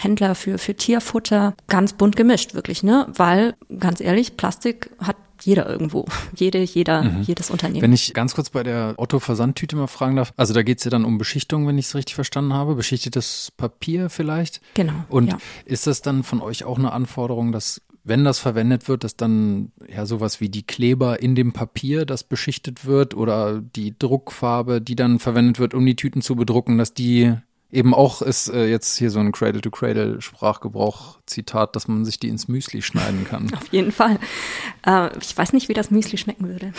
Händler für, für Tierfutter. Ganz bunt gemischt, wirklich, ne? Weil, ganz ehrlich, Plastik hat jeder irgendwo. *laughs* Jede, jeder, mhm. jedes Unternehmen. Wenn ich ganz kurz bei der Otto-Versandtüte mal fragen darf, also da geht es ja dann um Beschichtung, wenn ich es richtig verstanden habe. Beschichtetes Papier vielleicht. Genau. Und ja. ist das dann von euch auch eine Anforderung, dass wenn das verwendet wird, dass dann ja sowas wie die Kleber in dem Papier, das beschichtet wird oder die Druckfarbe, die dann verwendet wird, um die Tüten zu bedrucken, dass die Eben auch ist äh, jetzt hier so ein Cradle-to-Cradle-Sprachgebrauch-Zitat, dass man sich die ins Müsli schneiden kann. *laughs* Auf jeden Fall. Äh, ich weiß nicht, wie das Müsli schmecken würde.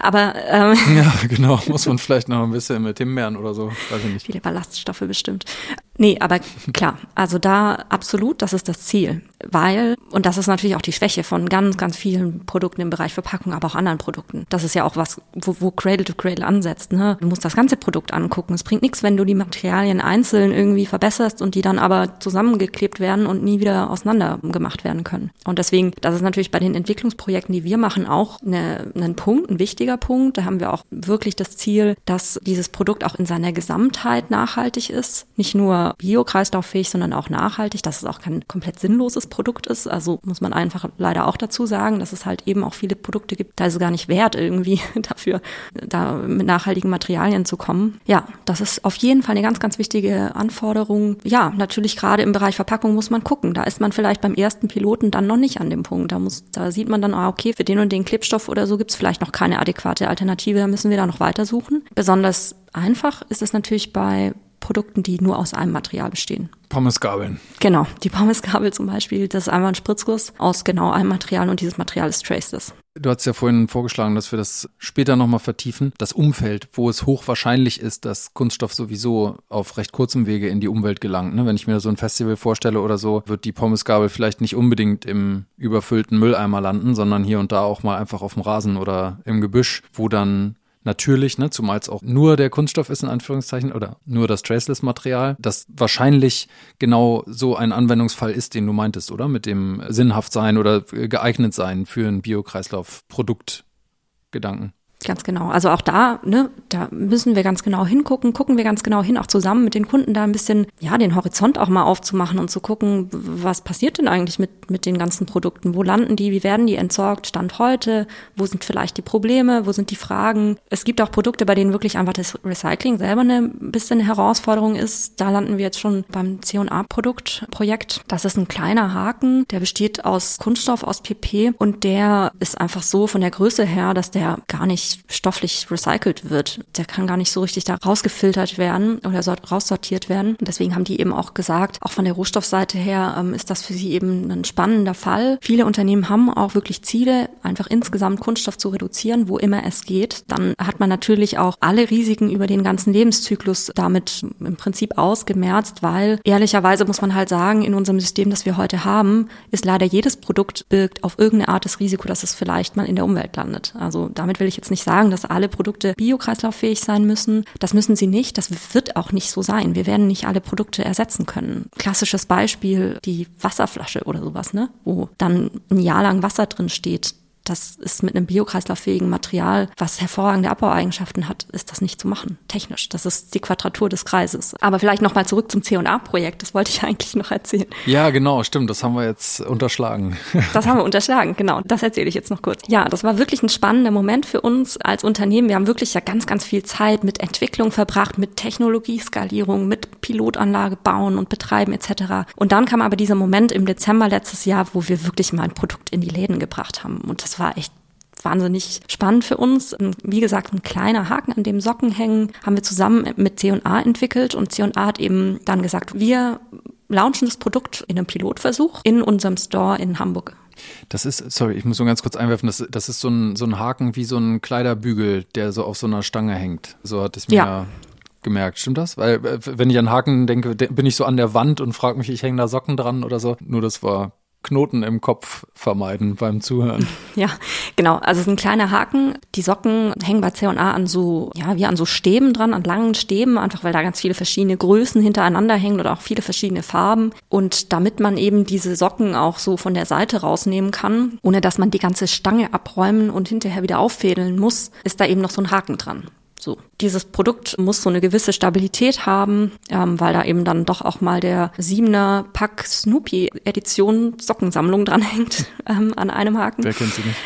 Aber ähm, *laughs* ja, genau, muss man vielleicht noch ein bisschen mit Himbeeren oder so, weiß ich nicht. Viele Ballaststoffe bestimmt. Nee, aber klar, also da absolut, das ist das Ziel. Weil, und das ist natürlich auch die Schwäche von ganz, ganz vielen Produkten im Bereich Verpackung, aber auch anderen Produkten. Das ist ja auch was, wo, wo Cradle to Cradle ansetzt. Ne? Du musst das ganze Produkt angucken. Es bringt nichts, wenn du die Materialien einzeln irgendwie verbesserst und die dann aber zusammengeklebt werden und nie wieder auseinander gemacht werden können. Und deswegen, das ist natürlich bei den Entwicklungsprojekten, die wir machen, auch eine, ein Punkt, ein wichtiger Punkt. Da haben wir auch wirklich das Ziel, dass dieses Produkt auch in seiner Gesamtheit nachhaltig ist. Nicht nur nur biokreislauffähig, sondern auch nachhaltig, dass es auch kein komplett sinnloses Produkt ist. Also muss man einfach leider auch dazu sagen, dass es halt eben auch viele Produkte gibt, da ist es gar nicht wert, irgendwie *laughs* dafür da mit nachhaltigen Materialien zu kommen. Ja, das ist auf jeden Fall eine ganz, ganz wichtige Anforderung. Ja, natürlich gerade im Bereich Verpackung muss man gucken. Da ist man vielleicht beim ersten Piloten dann noch nicht an dem Punkt. Da muss, da sieht man dann, ah, okay, für den und den Klebstoff oder so gibt es vielleicht noch keine adäquate Alternative. Da müssen wir da noch weitersuchen. Besonders einfach ist es natürlich bei Produkten, die nur aus einem Material bestehen. Pommesgabeln. Genau, die Pommesgabel zum Beispiel, das ist einmal ein Spritzguss aus genau einem Material und dieses Material ist Traceless. Du hast ja vorhin vorgeschlagen, dass wir das später nochmal vertiefen. Das Umfeld, wo es hochwahrscheinlich ist, dass Kunststoff sowieso auf recht kurzem Wege in die Umwelt gelangt. Ne? Wenn ich mir so ein Festival vorstelle oder so, wird die Pommesgabel vielleicht nicht unbedingt im überfüllten Mülleimer landen, sondern hier und da auch mal einfach auf dem Rasen oder im Gebüsch, wo dann natürlich, ne, zumal es auch nur der Kunststoff ist, in Anführungszeichen, oder nur das Traceless-Material, das wahrscheinlich genau so ein Anwendungsfall ist, den du meintest, oder? Mit dem sinnhaft sein oder geeignet sein für ein Biokreislauf-Produktgedanken. Ganz genau. Also auch da, ne, da müssen wir ganz genau hingucken, gucken wir ganz genau hin, auch zusammen mit den Kunden da ein bisschen, ja, den Horizont auch mal aufzumachen und zu gucken, was passiert denn eigentlich mit, mit den ganzen Produkten? Wo landen die? Wie werden die entsorgt? Stand heute? Wo sind vielleicht die Probleme? Wo sind die Fragen? Es gibt auch Produkte, bei denen wirklich einfach das Recycling selber eine bisschen eine Herausforderung ist. Da landen wir jetzt schon beim C&A-Produktprojekt. Das ist ein kleiner Haken, der besteht aus Kunststoff, aus PP und der ist einfach so von der Größe her, dass der gar nicht stofflich recycelt wird. Der kann gar nicht so richtig da rausgefiltert werden oder raussortiert werden. Und deswegen haben die eben auch gesagt, auch von der Rohstoffseite her ähm, ist das für sie eben ein spannender Fall. Viele Unternehmen haben auch wirklich Ziele, einfach insgesamt Kunststoff zu reduzieren, wo immer es geht. Dann hat man natürlich auch alle Risiken über den ganzen Lebenszyklus damit im Prinzip ausgemerzt, weil ehrlicherweise muss man halt sagen, in unserem System, das wir heute haben, ist leider jedes Produkt birgt auf irgendeine Art das Risiko, dass es vielleicht mal in der Umwelt landet. Also damit will ich jetzt nicht nicht sagen, dass alle Produkte biokreislauffähig sein müssen. Das müssen sie nicht. Das wird auch nicht so sein. Wir werden nicht alle Produkte ersetzen können. Klassisches Beispiel, die Wasserflasche oder sowas, ne? Wo dann ein Jahr lang Wasser drin steht das ist mit einem biokreislauffähigen Material, was hervorragende Abbaueigenschaften hat, ist das nicht zu machen, technisch. Das ist die Quadratur des Kreises. Aber vielleicht nochmal zurück zum C&A-Projekt, das wollte ich *laughs* eigentlich noch erzählen. Ja, genau, stimmt, das haben wir jetzt unterschlagen. *laughs* Das haben wir unterschlagen, genau, das erzähle ich jetzt noch kurz. Ja, das war wirklich ein spannender Moment für uns als Unternehmen. Wir haben wirklich ja ganz, ganz viel Zeit mit Entwicklung verbracht, mit Technologieskalierung, mit Pilotanlage bauen und betreiben etc. Und dann kam aber dieser Moment im Dezember letztes Jahr, wo wir wirklich mal ein Produkt in die Läden gebracht haben. Und das das war echt wahnsinnig spannend für uns. Wie gesagt, ein kleiner Haken an dem Socken hängen haben wir zusammen mit C&A entwickelt und C&A hat eben dann gesagt, wir launchen das Produkt in einem Pilotversuch in unserem Store in Hamburg. Das ist, sorry, ich muss nur ganz kurz einwerfen, das, das ist so ein, so ein Haken wie so ein Kleiderbügel, der so auf so einer Stange hängt. So hat es mir ja. gemerkt. Stimmt das? Weil äh, wenn ich an Haken denke, bin ich so an der Wand und frage mich, ich hänge da Socken dran oder so. Nur das war Knoten im Kopf vermeiden beim Zuhören. *laughs* Ja, genau. Also es ist ein kleiner Haken. Die Socken hängen bei C&A an so, ja, wie an so Stäben dran, an langen Stäben, einfach weil da ganz viele verschiedene Größen hintereinander hängen oder auch viele verschiedene Farben. Und damit man eben diese Socken auch so von der Seite rausnehmen kann, ohne dass man die ganze Stange abräumen und hinterher wieder auffädeln muss, ist da eben noch so ein Haken dran. So, dieses Produkt muss so eine gewisse Stabilität haben, ähm, weil da eben dann doch auch mal der siebener Pack Snoopy Edition Sockensammlung dranhängt *laughs* ähm, an einem Haken. Wer kennt sie nicht?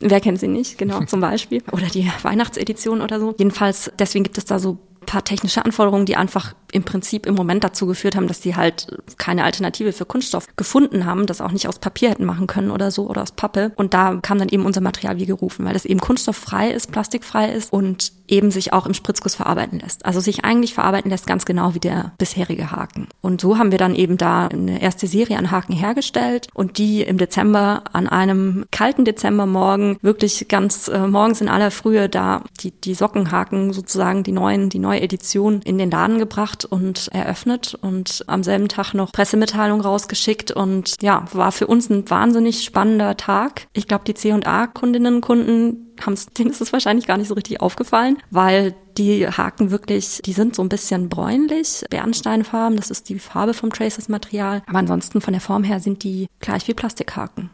Wer kennt sie nicht, genau, *laughs* zum Beispiel. Oder die Weihnachtsedition oder so. Jedenfalls, deswegen gibt es da so paar technische Anforderungen, die einfach im Prinzip im Moment dazu geführt haben, dass die halt keine Alternative für Kunststoff gefunden haben, das auch nicht aus Papier hätten machen können oder so oder aus Pappe. Und da kam dann eben unser Material wie gerufen, weil das eben kunststofffrei ist, plastikfrei ist und eben sich auch im Spritzguss verarbeiten lässt. Also sich eigentlich verarbeiten lässt ganz genau wie der bisherige Haken. Und so haben wir dann eben da eine erste Serie an Haken hergestellt und die im Dezember an einem kalten Dezembermorgen wirklich ganz äh, morgens in aller Frühe da die, die Sockenhaken sozusagen, die neuen, die neue Edition in den Laden gebracht und eröffnet und am selben Tag noch Pressemitteilung rausgeschickt und ja, war für uns ein wahnsinnig spannender Tag. Ich glaube, die C&A-Kundinnen und Kunden haben's, *laughs* denen ist es wahrscheinlich gar nicht so richtig aufgefallen, weil die Haken wirklich, die sind so ein bisschen bräunlich, Bernsteinfarben, das ist die Farbe vom Traces-Material. Aber ansonsten von der Form her sind die gleich wie Plastikhaken.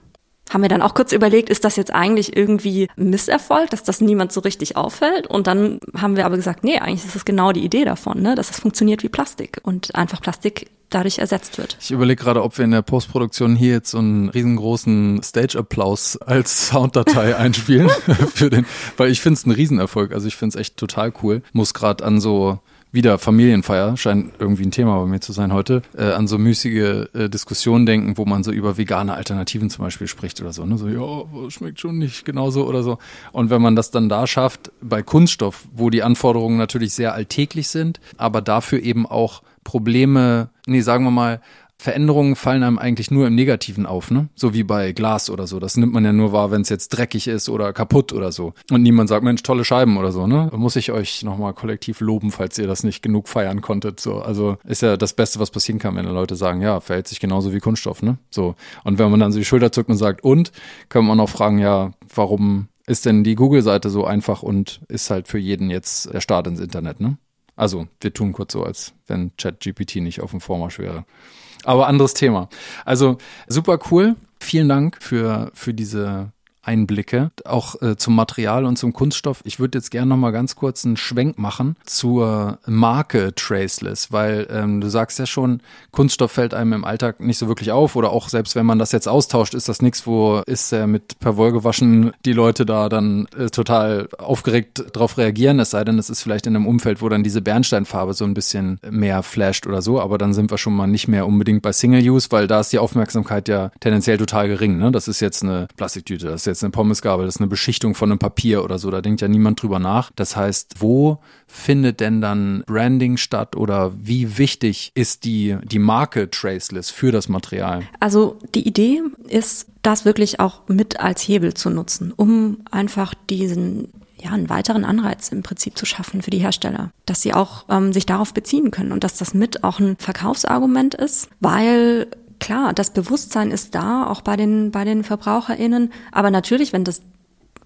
Haben wir dann auch kurz überlegt, ist das jetzt eigentlich irgendwie ein Misserfolg, dass das niemand so richtig auffällt? Und dann haben wir aber gesagt, nee, eigentlich ist das genau die Idee davon, ne? dass es funktioniert wie Plastik und einfach Plastik dadurch ersetzt wird. Ich überlege gerade, ob wir in der Postproduktion hier jetzt so einen riesengroßen Stage-Applaus als Sounddatei *laughs* einspielen *laughs* für den, weil ich finde es ein Riesenerfolg. Also ich finde es echt total cool. Muss gerade an so wieder Familienfeier, scheint irgendwie ein Thema bei mir zu sein heute, äh, an so müßige äh, Diskussionen denken, wo man so über vegane Alternativen zum Beispiel spricht oder so. Ne? So, ja, schmeckt schon nicht genauso oder so. Und wenn man das dann da schafft, bei Kunststoff, wo die Anforderungen natürlich sehr alltäglich sind, aber dafür eben auch Probleme, nee, sagen wir mal, Veränderungen fallen einem eigentlich nur im Negativen auf, ne? So wie bei Glas oder so. Das nimmt man ja nur wahr, wenn es jetzt dreckig ist oder kaputt oder so. Und niemand sagt, Mensch, tolle Scheiben oder so, ne? Muss ich euch nochmal kollektiv loben, falls ihr das nicht genug feiern konntet. So, also ist ja das Beste, was passieren kann, wenn Leute sagen, ja, verhält sich genauso wie Kunststoff, ne? So. Und wenn man dann so die Schulter zuckt und sagt, und, kann man auch fragen, ja, warum ist denn die Google-Seite so einfach und ist halt für jeden jetzt der Start ins Internet, ne? Also, wir tun kurz so, als wenn ChatGPT nicht auf dem Vormarsch wäre. Aber anderes Thema. Also, super cool. Vielen Dank für, für diese Einblicke, auch äh, zum Material und zum Kunststoff. Ich würde jetzt gerne noch mal ganz kurz einen Schwenk machen zur Marke Traceless, weil ähm, du sagst ja schon, Kunststoff fällt einem im Alltag nicht so wirklich auf oder auch selbst wenn man das jetzt austauscht, ist das nichts, wo ist er mit per gewaschen die Leute da dann äh, total aufgeregt drauf reagieren, es sei denn, es ist vielleicht in einem Umfeld, wo dann diese Bernsteinfarbe so ein bisschen mehr flasht oder so, aber dann sind wir schon mal nicht mehr unbedingt bei Single Use, weil da ist die Aufmerksamkeit ja tendenziell total gering, ne? Das ist jetzt eine Plastiktüte, das ist jetzt eine Pommesgabel, das ist eine Beschichtung von einem Papier oder so, da denkt ja niemand drüber nach. Das heißt, wo findet denn dann Branding statt oder wie wichtig ist die, die Marke Traceless für das Material? Also die Idee ist, das wirklich auch mit als Hebel zu nutzen, um einfach diesen ja, einen weiteren Anreiz im Prinzip zu schaffen für die Hersteller, dass sie auch ähm, sich darauf beziehen können und dass das mit auch ein Verkaufsargument ist, weil klar, das Bewusstsein ist da, auch bei den, bei den VerbraucherInnen. Aber natürlich, wenn das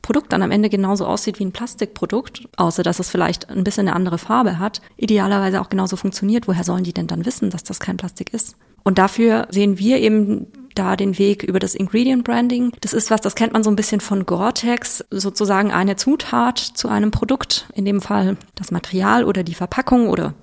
Produkt dann am Ende genauso aussieht wie ein Plastikprodukt, außer dass es vielleicht ein bisschen eine andere Farbe hat, idealerweise auch genauso funktioniert, woher sollen die denn dann wissen, dass das kein Plastik ist? Und dafür sehen wir eben da den Weg über das Ingredient Branding. Das ist was, das kennt man so ein bisschen von Gore-Tex, sozusagen eine Zutat zu einem Produkt, in dem Fall das Material oder die Verpackung oder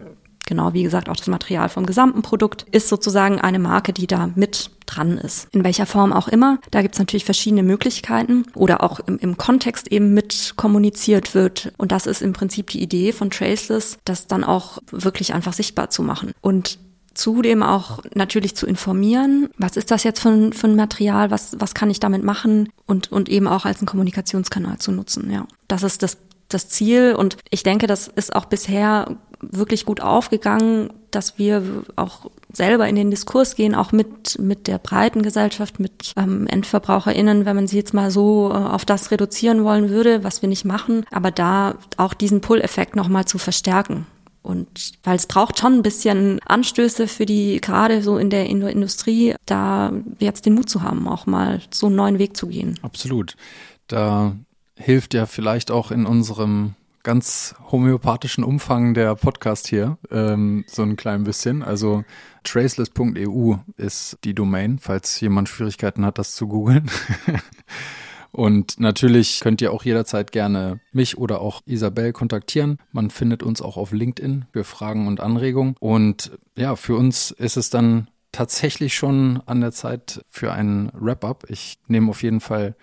genau wie gesagt auch das Material vom gesamten Produkt, ist sozusagen eine Marke, die da mit dran ist. In welcher Form auch immer. Da gibt es natürlich verschiedene Möglichkeiten oder auch im, im Kontext eben mit kommuniziert wird. Und das ist im Prinzip die Idee von Traceless, das dann auch wirklich einfach sichtbar zu machen. Und zudem auch natürlich zu informieren, was ist das jetzt für ein, für ein Material, was, was kann ich damit machen und, und eben auch als einen Kommunikationskanal zu nutzen. Ja, das ist das das Ziel und ich denke, das ist auch bisher wirklich gut aufgegangen, dass wir auch selber in den Diskurs gehen, auch mit, mit der breiten Gesellschaft, mit ähm, EndverbraucherInnen, wenn man sie jetzt mal so äh, auf das reduzieren wollen würde, was wir nicht machen, aber da auch diesen Pull-Effekt nochmal zu verstärken. Und weil es braucht schon ein bisschen Anstöße für die, gerade so in der Industrie, da jetzt den Mut zu haben, auch mal so einen neuen Weg zu gehen. Absolut. Da hilft ja vielleicht auch in unserem ganz homöopathischen Umfang der Podcast hier ähm, so ein klein bisschen. Also traceless.eu ist die Domain, falls jemand Schwierigkeiten hat, das zu googeln. *laughs* Und natürlich könnt ihr auch jederzeit gerne mich oder auch Isabel kontaktieren. Man findet uns auch auf LinkedIn für Fragen und Anregungen. Und ja, für uns ist es dann tatsächlich schon an der Zeit für einen Wrap-up. Ich nehme auf jeden Fall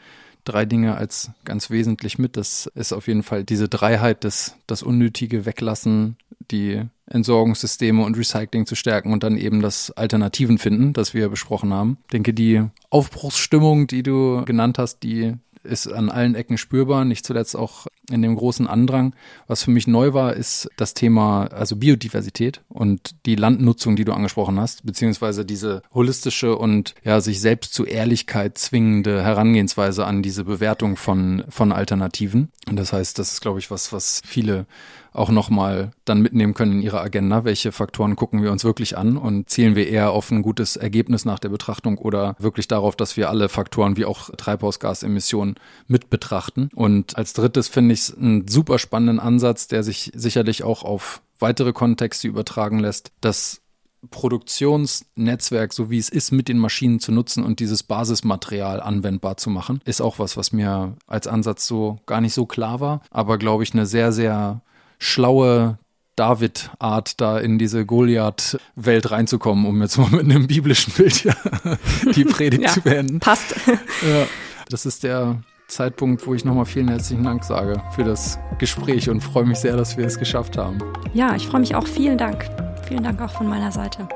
drei Dinge als ganz wesentlich mit. Das ist auf jeden Fall diese Dreiheit, das, das Unnötige weglassen, die Entsorgungssysteme und Recycling zu stärken und dann eben das Alternativen finden, das wir besprochen haben. Ich denke, die Aufbruchsstimmung, die du genannt hast, die ist an allen Ecken spürbar, nicht zuletzt auch in dem großen Andrang. Was für mich neu war, ist das Thema, also Biodiversität und die Landnutzung, die du angesprochen hast, beziehungsweise diese holistische und ja, sich selbst zu Ehrlichkeit zwingende Herangehensweise an diese Bewertung von, von Alternativen. Und das heißt, das ist, glaube ich, was, was viele auch nochmal dann mitnehmen können in ihre Agenda. Welche Faktoren gucken wir uns wirklich an und zielen wir eher auf ein gutes Ergebnis nach der Betrachtung oder wirklich darauf, dass wir alle Faktoren wie auch Treibhausgasemissionen mit betrachten. Und als drittes finde ich es einen super spannenden Ansatz, der sich sicherlich auch auf weitere Kontexte übertragen lässt, dass Produktionsnetzwerk, so wie es ist, mit den Maschinen zu nutzen und dieses Basismaterial anwendbar zu machen, ist auch was, was mir als Ansatz so gar nicht so klar war, aber glaube ich eine sehr, sehr schlaue David-Art, da in diese Goliath-Welt reinzukommen, um jetzt mal mit einem biblischen Bild ja, *laughs* die Predigt ja, zu beenden. Passt. *laughs* Ja, das ist der Zeitpunkt, wo ich nochmal vielen herzlichen Dank sage für das Gespräch und freue mich sehr, dass wir es geschafft haben. Ja, ich freue mich auch. Vielen Dank. Vielen Dank auch von meiner Seite.